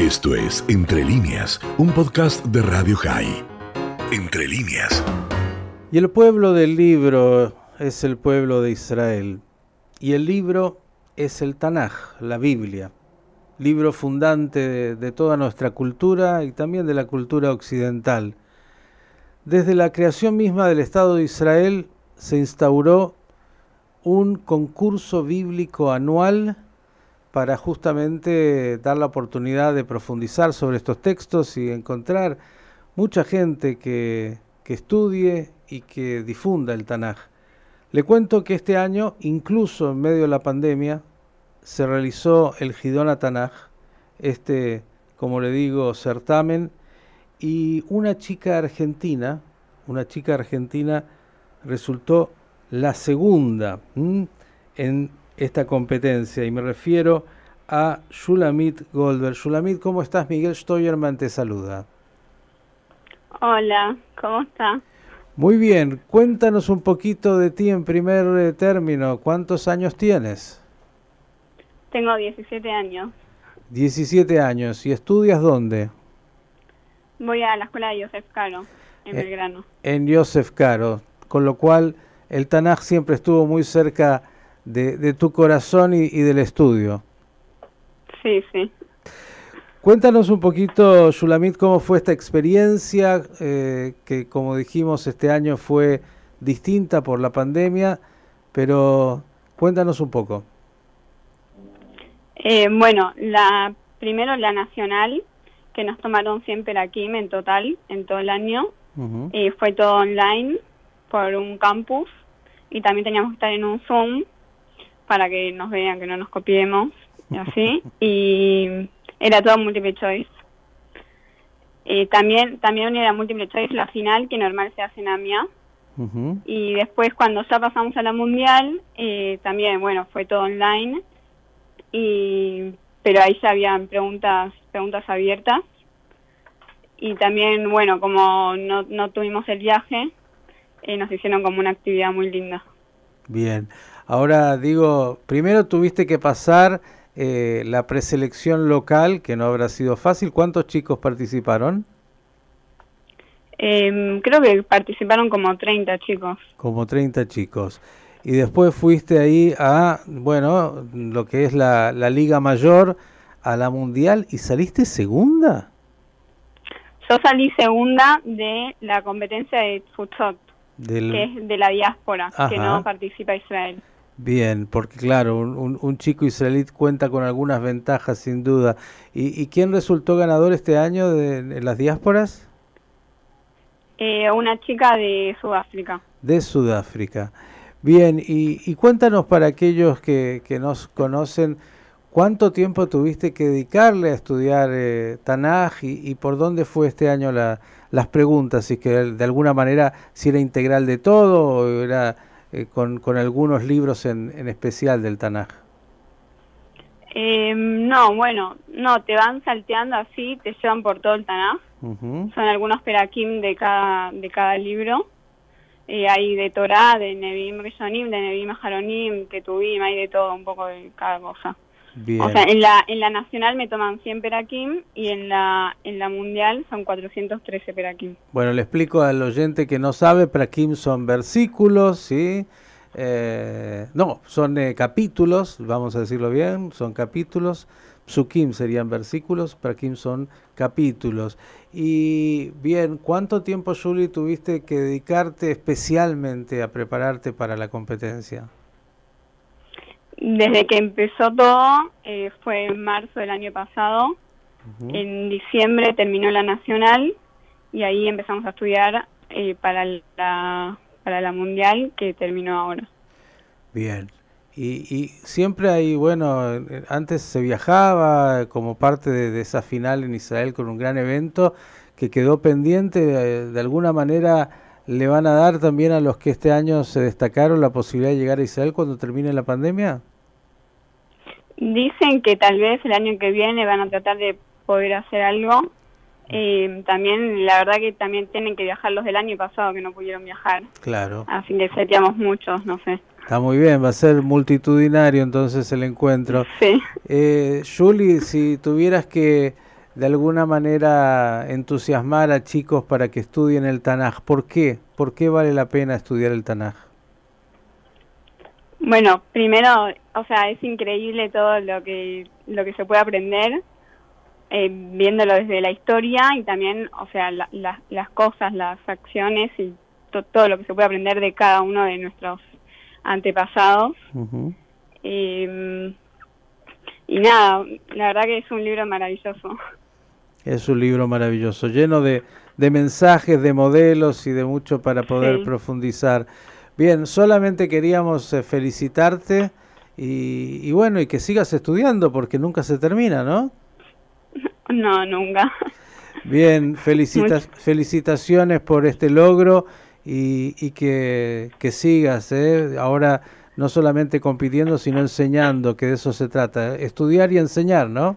Esto es Entre líneas, un podcast de Radio High. Entre líneas. Y el pueblo del libro es el pueblo de Israel. Y el libro es el Tanaj, la Biblia, libro fundante de, de toda nuestra cultura y también de la cultura occidental. Desde la creación misma del Estado de Israel se instauró un concurso bíblico anual para justamente dar la oportunidad de profundizar sobre estos textos y encontrar mucha gente que, que estudie y que difunda el Tanaj. Le cuento que este año, incluso en medio de la pandemia, se realizó el Gidona Tanaj, este, como le digo, certamen, y una chica argentina, una chica argentina resultó la segunda en esta competencia y me refiero a Shulamit Goldberg. Shulamit, ¿cómo estás? Miguel Steuerman te saluda. Hola, ¿cómo está? Muy bien, cuéntanos un poquito de ti en primer eh, término. ¿Cuántos años tienes? Tengo 17 años. 17 años. ¿Y estudias dónde? Voy a la escuela de Joseph Caro, en eh, Belgrano. En Joseph Caro, con lo cual el Tanaj siempre estuvo muy cerca de, tu corazón y, del estudio. Sí, sí. Cuéntanos un poquito, Shulamit, cómo fue esta experiencia, eh, que como dijimos este año fue distinta por la pandemia, pero cuéntanos un poco. Eh, bueno, la primero la nacional, que nos tomaron siempre aquí en total, en todo el año, eh, fue todo online por un campus y también teníamos que estar en un Zoom para que nos vean, que no nos copiemos, y así, y era todo multiple choice. Eh, también también era multiple choice la final, que normal se hace en AMIA, y después cuando ya pasamos a la mundial, eh, también, bueno, fue todo online, y pero ahí ya habían preguntas, preguntas abiertas, y también, bueno, como no, no tuvimos el viaje, eh, nos hicieron como una actividad muy linda. Bien, ahora digo, primero tuviste que pasar eh, la preselección local, que no habrá sido fácil. ¿Cuántos chicos participaron? Em, creo que participaron como 30 chicos. Como 30 chicos. Y después fuiste ahí a, bueno, lo que es la, la Liga Mayor, a la Mundial, y saliste segunda. Yo salí segunda de la competencia de futsal que es de la diáspora, que no participa Israel. Bien, porque claro, un, un, chico israelí cuenta con algunas ventajas sin duda. ¿Y, quién resultó ganador este año de, las diásporas? Eh, una chica de Sudáfrica. De Sudáfrica. Bien, y, y cuéntanos para aquellos que, que, nos conocen, ¿cuánto tiempo tuviste que dedicarle a estudiar eh, Tanaj y, y por dónde fue este año la, las preguntas, si que de alguna manera si era integral de todo o era eh, con, con, algunos libros en, en especial del Tanaj. Eh, no, bueno, no, te van salteando así, te llevan por todo el Tanaj. Son algunos perakim de cada, de cada libro. Eh, hay de Torah, de Nevim Rishonim, de Nevim Haronim, Ketubim, hay de todo, un poco de cada cosa. O sea, en la, en la nacional me toman 100 peraquim y en la, en la mundial son 413 peraquim. Bueno, le explico al oyente que no sabe, peraquim son versículos, ¿sí? Eh, no, son eh, capítulos, vamos a decirlo bien, son capítulos. Psukim serían versículos, peraquim son capítulos. Y bien, ¿cuánto tiempo, Julie, tuviste que dedicarte especialmente a prepararte para la competencia? Desde que empezó todo, eh, fue en marzo del año pasado. En diciembre terminó la nacional y ahí empezamos a estudiar eh, para, la, para la mundial que terminó ahora. Bien. Y, y, siempre hay, bueno, antes se viajaba como parte de, esa final en Israel con un gran evento que quedó pendiente, de, de, alguna manera le van a dar también a los que este año se destacaron la posibilidad de llegar a Israel cuando termine la pandemia. Dicen que tal vez el año que viene van a tratar de poder hacer algo. Eh, también, la verdad que también tienen que viajar los del año pasado que no pudieron viajar. Claro. Así que seríamos muchos, no sé. Está muy bien, va a ser multitudinario entonces el encuentro. Sí. Eh, Julie, si tuvieras que de alguna manera entusiasmar a chicos para que estudien el Tanaj. ¿Por qué? ¿Por qué vale la pena estudiar el Tanaj? Bueno, primero, o sea, es increíble todo lo que lo que se puede aprender eh, viéndolo desde la historia y también, o sea, las cosas, las acciones y todo lo que se puede aprender de cada uno de nuestros antepasados. Em, y nada, la verdad que es un libro maravilloso. Es un libro maravilloso, lleno de, de mensajes, de modelos y de mucho para poder profundizar. Bien, solamente queríamos eh, felicitarte y, y, bueno, y que sigas estudiando porque nunca se termina, ¿no? No, nunca. Bien, felicitas, felicitaciones por este logro y, y que, que, sigas, ¿eh? ahora no solamente compitiendo, sino enseñando, que de eso se trata, estudiar y enseñar, ¿no?